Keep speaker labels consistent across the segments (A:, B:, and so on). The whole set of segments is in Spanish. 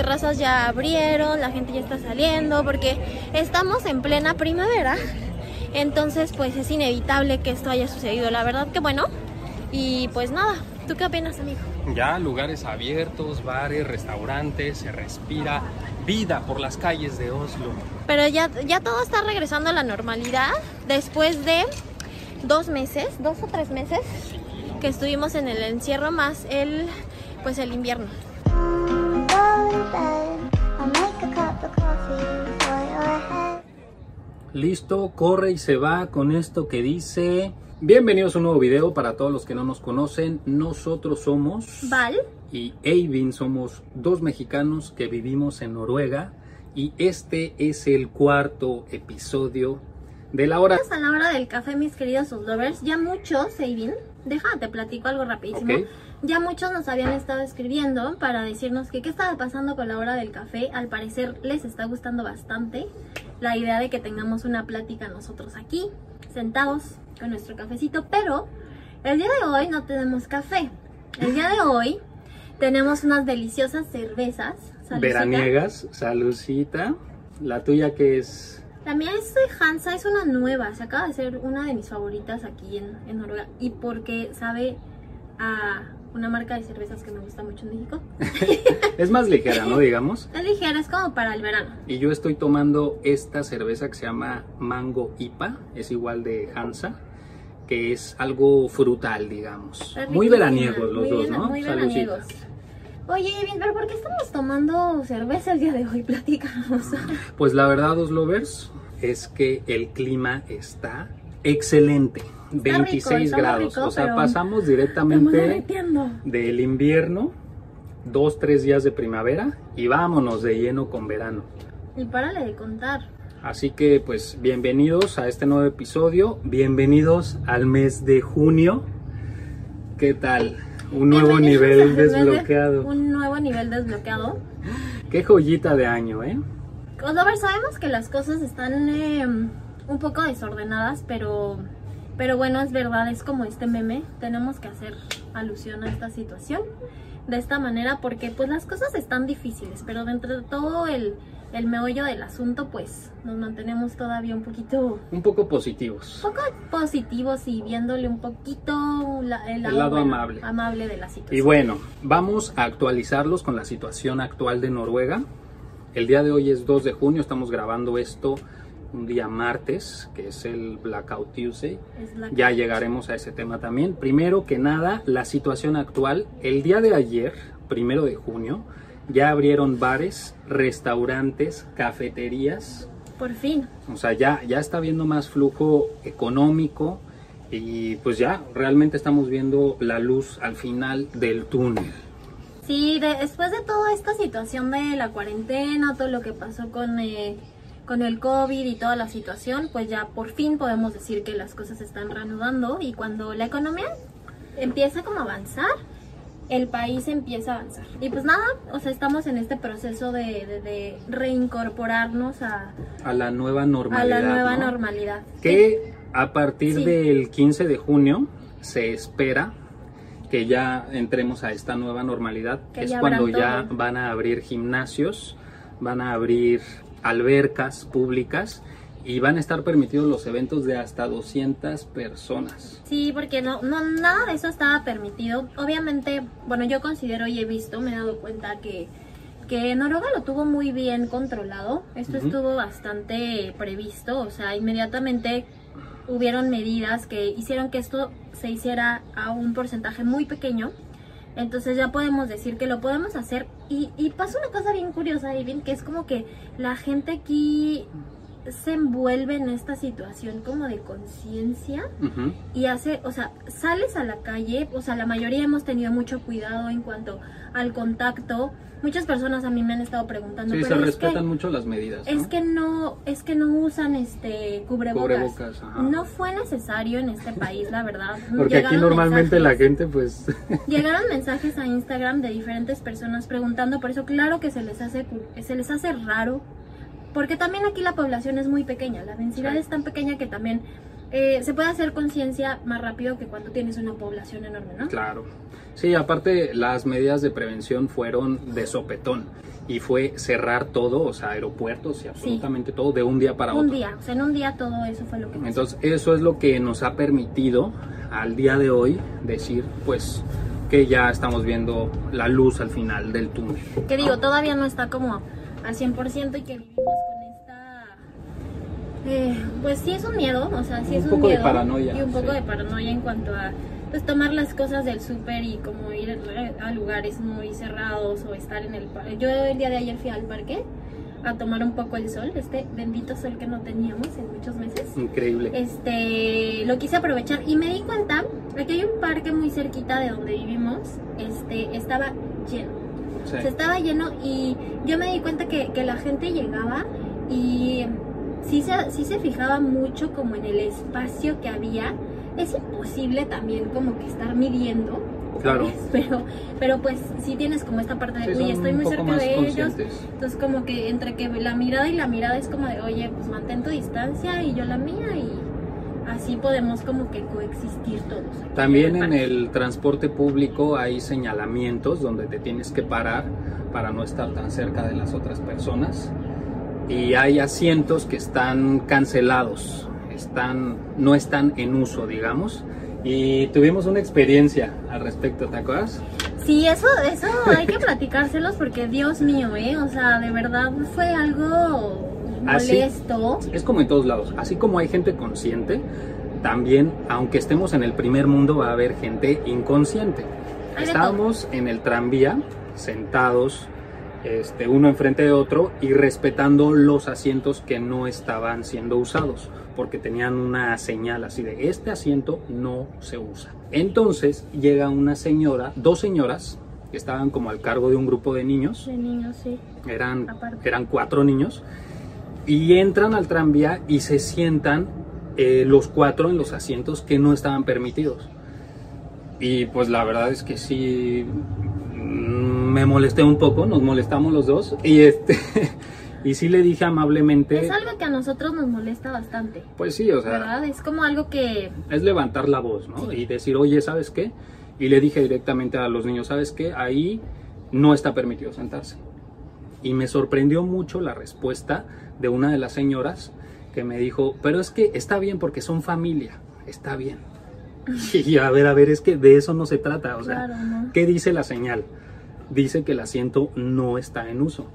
A: terrazas ya abrieron, la gente ya está saliendo, porque estamos en plena primavera. Entonces, pues es inevitable que esto haya sucedido. La verdad que bueno. Y pues nada, ¿tú qué opinas, amigo?
B: Ya lugares abiertos, bares, restaurantes, se respira vida por las calles de Oslo.
A: Pero ya, ya todo está regresando a la normalidad después de dos meses, dos o tres meses que estuvimos en el encierro más el pues el invierno.
B: Listo, corre y se va con esto que dice. Bienvenidos a un nuevo video para todos los que no nos conocen. Nosotros somos
A: Val
B: y Eivin, somos dos mexicanos que vivimos en Noruega y este es el cuarto episodio de la hora.
A: a la hora del café, mis queridos lovers. Ya muchos, Eivin, déjate platico algo rapidísimo.
B: Ok.
A: Ya muchos nos habían estado escribiendo para decirnos que qué estaba pasando con la hora del café. Al parecer les está gustando bastante la idea de que tengamos una plática nosotros aquí, sentados con nuestro cafecito. Pero el día de hoy no tenemos café. El día de hoy tenemos unas deliciosas cervezas. Salucita.
B: Veraniegas, salucita. La tuya que es
A: La mía es de Hansa, es una nueva. Se acaba de ser una de mis favoritas aquí en, en Noruega. Y porque sabe a una marca de cervezas que me gusta mucho en México.
B: es más ligera, ¿no? Digamos.
A: Es ligera, es como para el verano.
B: Y yo estoy tomando esta cerveza que se llama Mango IPA, es igual de Hansa, que es algo frutal, digamos. Muy veraniegos los
A: muy
B: dos,
A: bien-
B: ¿no?
A: Muy veraniegos. Oye, Evin, pero ¿por qué estamos tomando cerveza el día de hoy? Platicamos.
B: Pues la verdad, dos lovers, es que el clima está excelente.
A: Rico,
B: 26
A: está muy
B: grados.
A: rico,
B: o sea, pasamos directamente del invierno, dos, tres días de primavera y vámonos de lleno con verano.
A: Y párale de contar.
B: Así que pues bienvenidos a este nuevo episodio, bienvenidos al mes de junio. ¿Qué tal? Un nuevo nivel
A: de-
B: desbloqueado.
A: Un nuevo nivel desbloqueado.
B: Qué joyita de año, ¿eh?
A: Oliver, sabemos que las cosas están eh, un poco desordenadas, pero, pero bueno, es verdad, es como este meme. Tenemos que hacer alusión a esta situación de esta manera porque pues las cosas están difíciles, pero dentro de todo el, el meollo del asunto pues nos mantenemos todavía un poquito,
B: Un poco positivos.
A: un poco positivos y viéndole un poquito la- el lado,
B: lado
A: bueno,
B: amable.
A: amable de la situación.
B: Y bueno, vamos a actualizarlos con la situación actual de Noruega. El día de hoy es 2 de junio, estamos grabando esto un día martes, que es el Blackout Tuesday. Ya llegaremos a ese tema también. Primero que nada, la situación actual. El día de ayer, primero de junio, ya abrieron bares, restaurantes, cafeterías.
A: Por fin.
B: O sea, ya, ya está viendo más flujo económico y pues ya realmente estamos viendo la luz al final del túnel.
A: Sí, de- después de toda esta situación de la cuarentena, todo lo que pasó con, eh, con el COVID y toda la situación, pues ya por fin podemos decir que las cosas se están reanudando y cuando la economía empieza como a avanzar, el país empieza a avanzar. Y pues nada, o sea, estamos en este proceso de, de- de reincorporarnos a,
B: A la nueva
A: a
B: normalidad.
A: la nueva
B: ¿no?
A: normalidad.
B: Que a partir
A: Sí.
B: del 15 de junio se espera que ya entremos a esta nueva normalidad,
A: Que
B: es cuando ya van a abrir gimnasios, van a abrir albercas públicas y van a estar permitidos los eventos de hasta 200 personas.
A: Sí, porque no, no, nada de eso estaba permitido. Obviamente, bueno, yo considero y he visto, me he dado cuenta que, que Noruega lo tuvo muy bien controlado. Esto estuvo bastante previsto, o sea, inmediatamente hubieron medidas que hicieron que esto se hiciera a un porcentaje muy pequeño. Entonces ya podemos decir que lo podemos hacer. Y, y pasa una cosa bien curiosa, Ivin, que es como que la gente aquí se envuelve en esta situación como de conciencia y hace, o sea, sales a la calle, o sea, la mayoría hemos tenido mucho cuidado en cuanto al contacto. Muchas personas a mí me han estado preguntando,
B: Sí, se
A: pero es
B: respetan
A: que,
B: mucho las medidas. ¿no?
A: es que no, es que no usan este cubrebocas.
B: Cubrebocas.
A: No fue necesario en este país, la verdad.
B: Porque aquí normalmente la gente pues
A: Llegaron mensajes a Instagram de diferentes personas preguntando, por eso claro que se les hace se les hace raro, porque también aquí la población es muy pequeña, la densidad
B: Sí.
A: es tan pequeña que también eh, se puede hacer conciencia más rápido que cuando tienes una población enorme, ¿no?
B: Claro. Sí, aparte las medidas de prevención fueron de sopetón y fue cerrar todo, o sea, aeropuertos y absolutamente todo de un día para
A: un
B: otro.
A: día, o sea, en un día todo eso fue lo que pasó.
B: Entonces, eso es lo que nos ha permitido al día de hoy decir, pues, que ya estamos viendo la luz al final del túnel.
A: que digo,
B: ¿no?
A: todavía no está como al 100% y que vivimos con esta... eh, pues sí es un miedo, o sea, sí
B: Un
A: es un
B: poco de
A: miedo.
B: paranoia,
A: Y un poco
B: sí.
A: de paranoia en cuanto a pues tomar las cosas del súper y como ir a lugares muy cerrados o estar en el parque. Yo el día de ayer fui al parque a tomar un poco el sol, este bendito sol que no teníamos en muchos meses.
B: Increíble.
A: Este, lo quise aprovechar y me di cuenta de que hay un parque muy cerquita de donde vivimos, este, estaba lleno.
B: Sí.
A: Se estaba lleno y yo me di cuenta que, que la gente llegaba y sí se, sí se fijaba mucho como en el espacio que había. Es imposible también como que estar midiendo.
B: Claro.
A: ¿sabes? Pero, pero pues sí tienes como esta parte de,
B: Sí,
A: uy, estoy muy cerca de ellos. Entonces como que entre que la mirada y la mirada es como de, oye, pues mantén tu distancia y yo la mía y así podemos como que coexistir todos. aquí
B: También en el transporte público hay señalamientos donde te tienes que parar para no estar tan cerca de las otras personas. Y hay asientos que están cancelados, están, no están en uso, digamos. Y tuvimos una experiencia al respecto, ¿te acuerdas?
A: Sí, eso, eso hay que platicárselos porque Dios mío, ¿eh? O sea, de verdad fue algo
B: Así.
A: molesto.
B: Es como en todos lados. Así como hay gente consciente, también, aunque estemos en el primer mundo, va a haber gente inconsciente. Estábamos en el tranvía, sentados, este, uno enfrente de otro y respetando los asientos que no estaban siendo usados, porque tenían una señal así de este asiento no se usa. Entonces llega una señora, dos señoras que estaban como al cargo de un grupo de niños,
A: De niños, sí.
B: eran,
A: Aparte.
B: eran cuatro niños, y entran al tranvía y se sientan eh, los cuatro en los asientos que no estaban permitidos. Y pues la verdad es que sí me molesté un poco, nos molestamos los dos, y este y sí le dije amablemente,
A: Es algo que a nosotros nos molesta bastante,
B: pues sí, o sea,
A: ¿verdad? Es como algo que...
B: es levantar la voz, ¿no?
A: Sí.
B: Y decir, oye, ¿sabes qué? Y le dije directamente a los niños, ¿sabes qué? Ahí no está permitido sentarse. Y me sorprendió mucho la respuesta de una de las señoras que me dijo, pero es que está bien porque son familia, está bien. Y a ver, a ver, es que de eso no se trata, o sea,
A: Claro, ¿no?
B: ¿qué dice la señal? Dice que el asiento no está en uso.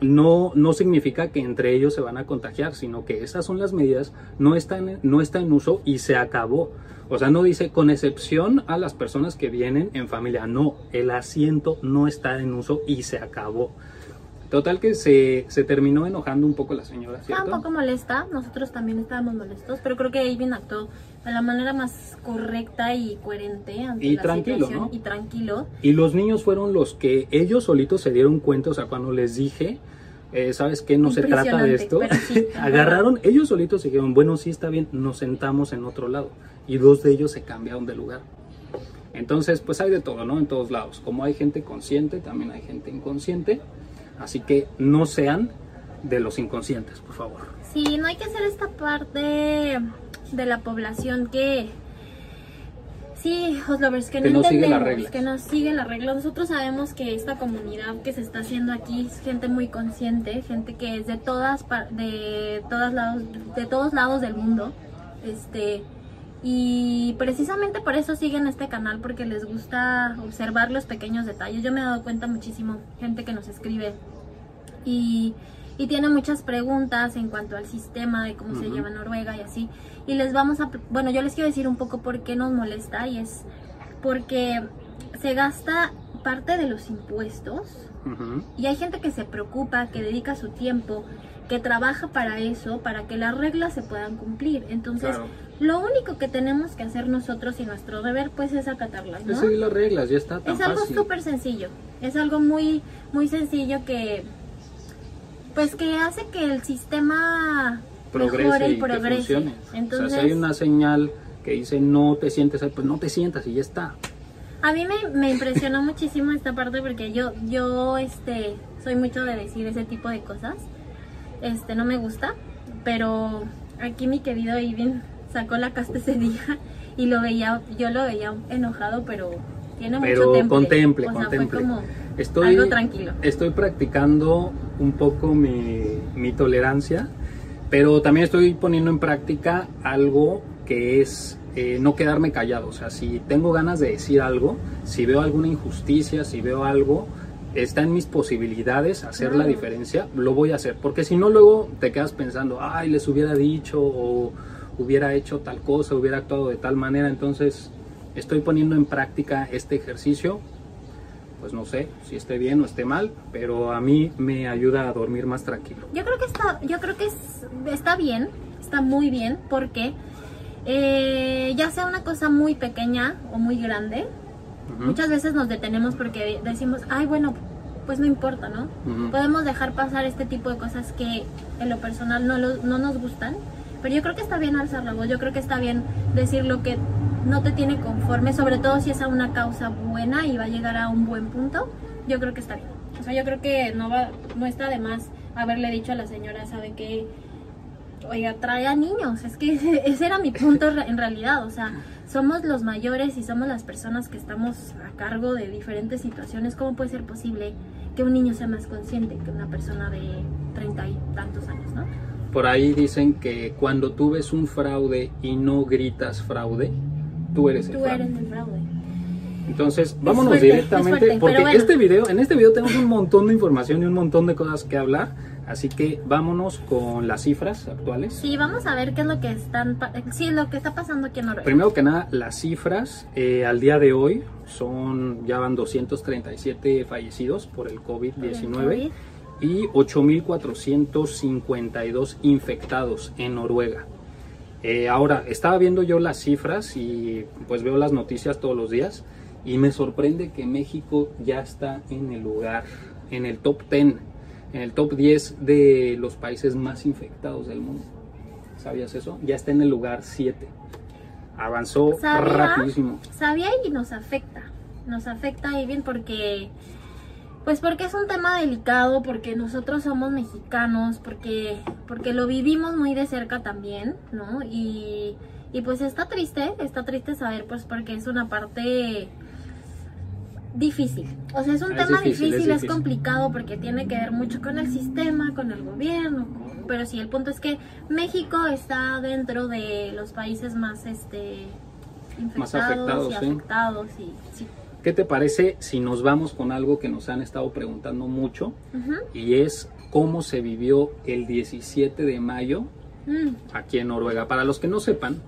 B: No, no significa que entre ellos se van a contagiar, sino que esas son las medidas, no está, en, no está en uso y se acabó. O sea, no dice con excepción a las personas que vienen en familia, no, el asiento no está en uso y se acabó. Total que se, se terminó enojando un poco la señora, ¿cierto?
A: un poco molesta, nosotros también estábamos molestos, pero creo que Ivin actuó de la manera más correcta y coherente ante
B: Y
A: la
B: tranquilo,
A: situación
B: ¿no?
A: y tranquilo.
B: Y los niños fueron los que ellos solitos se dieron cuenta, o sea, cuando les dije, eh, ¿sabes qué? No se trata de esto.
A: sí,
B: Agarraron, ellos solitos y dijeron, bueno, sí está bien, nos sentamos en otro lado. Y dos de ellos se cambiaron de lugar. Entonces, pues hay de todo, ¿no? En todos lados. Como hay gente consciente, también hay gente inconsciente. Así que no sean de los inconscientes, por favor.
A: Sí, no hay que hacer esta parte de la población que... Sí, Oslovers, que,
B: Que
A: no entendemos, que no sigue las reglas. Nosotros sabemos que esta comunidad que se está haciendo aquí es gente muy consciente, gente que es de todas de todas lados, de todos lados del mundo. Este y precisamente por eso siguen este canal porque les gusta observar los pequeños detalles. Yo me he dado cuenta muchísimo gente que nos escribe y, y tiene muchas preguntas en cuanto al sistema de cómo se lleva Noruega y así. Y les vamos a, bueno, yo les quiero decir un poco por qué nos molesta y es porque se gasta parte de los impuestos y hay gente que se preocupa, que dedica su tiempo, que trabaja para eso, para que las reglas se puedan cumplir. Entonces,
B: Claro.
A: Lo único que tenemos que hacer nosotros y nuestro deber pues es acatarlas, ¿no?
B: Es seguir las reglas, ya está tan
A: Es algo súper sencillo. Es algo muy, muy sencillo que, pues que hace que el sistema
B: progrese
A: mejore
B: y
A: y
B: que
A: progrese.
B: funcione.
A: Entonces,
B: o sea, si hay una señal que dice no te sientes ahí, pues no te sientas y ya está.
A: a mí me, me impresionó muchísimo esta parte porque yo, yo, este, soy mucho de decir ese tipo de cosas. Este, no me gusta, pero aquí mi querido Ivin sacó la casta ese día y lo veía, yo lo veía enojado, pero tiene
B: Pero
A: mucho temple.
B: contemple,
A: o sea,
B: contemple.
A: fue como
B: Estoy,
A: algo tranquilo.
B: estoy practicando un poco mi, mi tolerancia, pero también estoy poniendo en práctica algo que es eh, no quedarme callado. O sea, si tengo ganas de decir algo, si veo alguna injusticia, si veo algo, está en mis posibilidades hacer la diferencia, lo voy a hacer. Porque si no, luego te quedas pensando, ay, les hubiera dicho o hubiera hecho tal cosa, hubiera actuado de tal manera. Entonces, estoy poniendo en práctica este ejercicio pues no sé si esté bien o esté mal, pero a mí me ayuda a dormir más tranquilo.
A: Yo creo que está, yo creo que es- está bien, está muy bien, porque eh, ya sea una cosa muy pequeña o muy grande,
B: Ujú,
A: muchas veces nos detenemos porque decimos, ay, bueno, pues no importa, ¿no?
B: ujú.
A: Podemos dejar pasar este tipo de cosas que en lo personal no, lo- no nos gustan, pero yo creo que está bien alzar la voz, yo creo que está bien decir lo que no te tiene conforme, sobre todo si es a una causa buena y va a llegar a un buen punto, yo creo que está bien. O sea, yo creo que no va, no está de más haberle dicho a la señora, ¿sabe qué? Oiga, trae a niños, es que ese, ese era mi punto en realidad, o sea, somos los mayores y somos las personas que estamos a cargo de diferentes situaciones, ¿cómo puede ser posible que un niño sea más consciente que una persona de treinta y tantos años, ¿no?
B: Por ahí dicen que cuando tú ves un fraude y no gritas fraude, tú eres el
A: Tú
B: fraude.
A: eres el fraude.
B: Entonces, vámonos
A: fuerte,
B: directamente,
A: fuerte,
B: porque
A: bueno.
B: este video, en este video tenemos un montón de información y un montón de cosas que hablar, así que vámonos con las cifras actuales.
A: Sí, vamos a ver qué es lo que están, sí, lo que está pasando aquí en Noruega.
B: Primero que nada, las cifras eh, al día de hoy son, ya van 237 fallecidos por el COVID-19
A: COVID.
B: Y 8.452 infectados en Noruega. Eh, ahora, estaba viendo yo las cifras y pues veo las noticias todos los días y me sorprende que México ya está en el lugar, en el top 10, en el top 10 de los países más infectados del mundo. ¿Sabías eso? Ya está en el lugar 7. Avanzó
A: ¿Sabía?
B: rapidísimo.
A: Sabía y nos afecta. Nos afecta y bien porque pues porque es un tema delicado, porque nosotros somos mexicanos, porque porque lo vivimos muy de cerca también, ¿no? Y y pues está triste, está triste saber pues porque es una parte difícil. O sea, es un
B: Es
A: tema
B: difícil, es
A: difícil, es,
B: difícil.
A: complicado porque tiene que ver mucho con el sistema, con el gobierno, con- pero sí, el punto es que México está dentro de los países más este
B: Más
A: infectados
B: afectados,
A: y
B: sí.
A: afectados y sí.
B: ¿Qué te parece si nos vamos con algo que nos han estado preguntando mucho? Y es cómo se vivió el 17 de mayo
A: Mm,
B: aquí en Noruega. Para los que no sepan,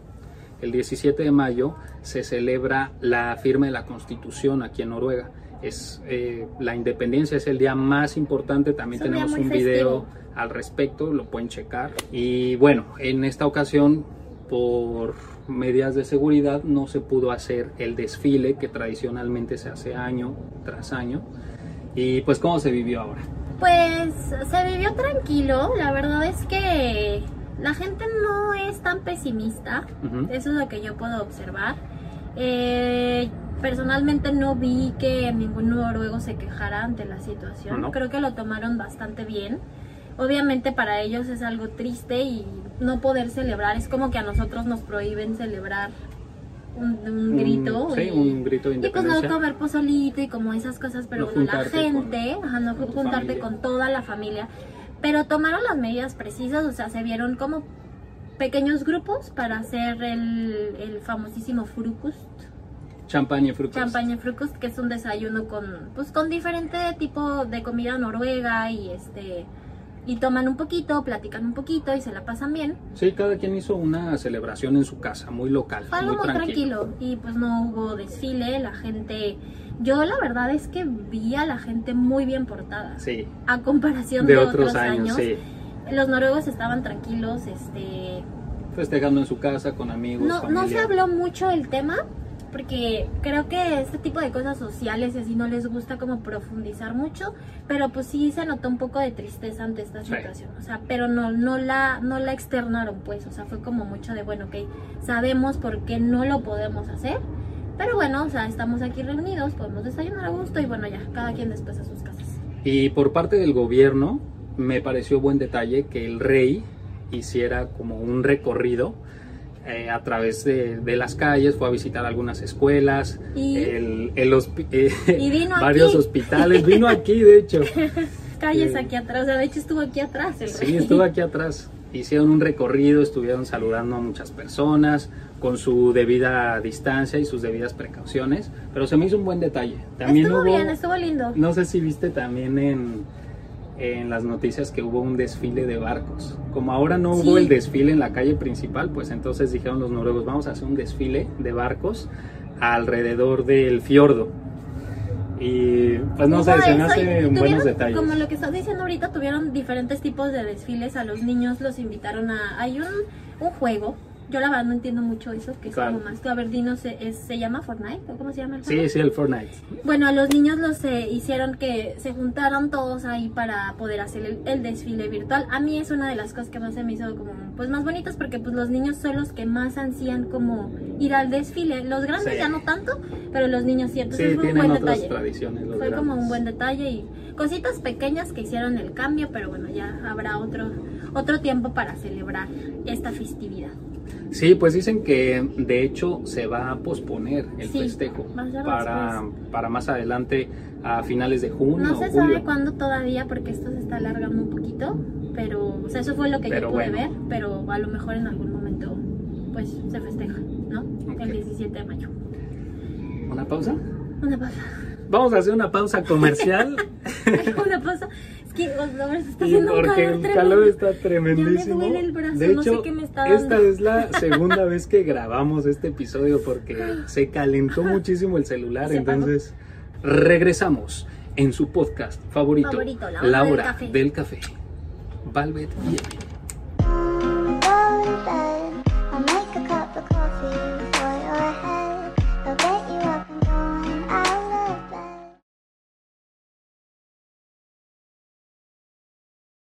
B: el 17 de mayo se celebra la firma de la Constitución aquí en Noruega. Es eh, la independencia es el día más importante. También
A: Es
B: tenemos un video al respecto, lo pueden checar. Y bueno, en esta ocasión por medidas de seguridad no se pudo hacer el desfile que tradicionalmente se hace año tras año. Y pues cómo se vivió ahora.
A: Pues se vivió tranquilo, la verdad es que la gente no es tan pesimista,
B: Ujú.
A: eso es lo que yo puedo observar. Eh, personalmente no vi que ningún noruego se quejara ante la situación,
B: No.
A: creo que lo tomaron bastante bien. Obviamente para ellos es algo triste y no poder celebrar, es como que a nosotros nos prohíben celebrar un, un grito.
B: sí,
A: y-
B: un grito de
A: y pues no comer pozolito y como esas cosas, pero
B: No
A: bueno, la
B: con-
A: gente, ajá, no
B: con
A: juntarte con toda la familia, pero tomaron las medidas precisas, o sea, se vieron como pequeños grupos para hacer el, el famosísimo frukust,
B: Champaña y frutas.
A: champaña frukust, que es un desayuno con, pues, con diferente tipo de comida noruega y este y toman un poquito, platican un poquito y se la pasan bien.
B: Sí, cada quien hizo una celebración en su casa, muy local,
A: Fue algo
B: muy
A: muy
B: tranquilo.
A: tranquilo y pues no hubo desfile, la gente, yo la verdad es que vi a la gente muy bien portada.
B: Sí,
A: A comparación
B: de
A: de,
B: otros años, sí.
A: los noruegos estaban tranquilos, este,
B: Festejando en su casa con amigos,
A: no, no se habló mucho del tema porque creo que este tipo de cosas sociales y así no les gusta como profundizar mucho, pero pues sí se notó un poco de tristeza ante esta
B: Sí.
A: situación, o sea, pero no no la no la externaron pues, o sea, fue como mucho de bueno, ok, sabemos por qué no lo podemos hacer, pero bueno, o sea, estamos aquí reunidos, podemos desayunar a gusto y bueno, ya, cada quien después a sus casas.
B: Y por parte del gobierno, me pareció buen detalle que el rey hiciera como un recorrido eh, a través de, de las calles, fue a visitar algunas escuelas,
A: Y-
B: el, el eh,
A: Y vino
B: varios
A: aquí.
B: hospitales, vino aquí de hecho.
A: Calles
B: Eh,
A: aquí atrás, o sea, de hecho estuvo aquí atrás el
B: Sí,
A: rey.
B: estuvo aquí atrás. Hicieron un recorrido, estuvieron saludando a muchas personas con su debida distancia y sus debidas precauciones, pero se me hizo un buen detalle. También
A: estuvo
B: hubo,
A: bien, estuvo lindo.
B: no sé si viste también en, en las noticias que hubo un desfile de barcos. Como ahora no hubo
A: Sí.
B: el desfile en la calle principal, pues entonces dijeron los noruegos, vamos a hacer un desfile de barcos alrededor del fiordo. Y pues no sé, se me hacen buenos detalles.
A: Como lo que estás diciendo ahorita, tuvieron diferentes tipos de desfiles. A los niños los invitaron a. Hay un, un juego. Yo la verdad no entiendo mucho eso, que es
B: ¿Cuál?
A: como más que a ver, dinos, ¿se, es- ¿se llama Fortnite? ¿O cómo se llama el
B: Sí,
A: juego?
B: sí, el Fortnite.
A: Bueno, a los niños los eh, hicieron que se juntaran todos ahí para poder hacer el, el desfile virtual. A mí es una de las cosas que más se me hizo como pues más bonitas porque pues los niños son los que más ansían como ir al desfile. Los grandes
B: Sí.
A: ya no tanto, pero los niños sí.
B: Sí,
A: Entonces fue un buen detalle.
B: tradiciones. los
A: Fue como un buen detalle y cositas pequeñas que hicieron el cambio, pero bueno, ya habrá otro otro tiempo para celebrar esta festividad.
B: Sí, pues dicen que de hecho se va a posponer el
A: Sí,
B: festejo para, para más adelante a finales de junio
A: No se
B: julio.
A: sabe cuándo todavía porque esto se está alargando un poquito, pero o sea, eso fue lo que
B: Pero
A: yo pude
B: bueno.
A: ver, pero a lo mejor en algún momento pues se festeja, ¿no? El 17 de mayo.
B: ¿Una pausa?
A: Una pausa.
B: Vamos a hacer una pausa comercial
A: Una pausa. Que se está haciendo un
B: porque
A: calor
B: el calor está
A: Ya
B: tremendísimo.
A: me duele el brazo,
B: de
A: no sé
B: hecho,
A: qué me está
B: esta
A: dando.
B: es la segunda vez que grabamos este episodio porque se calentó muchísimo el celular,
A: Se apagó.
B: entonces regresamos en su podcast favorito,
A: Favorito, La
B: La
A: Hora del
B: Hora
A: Café.
B: del Café. Valvet y Emi.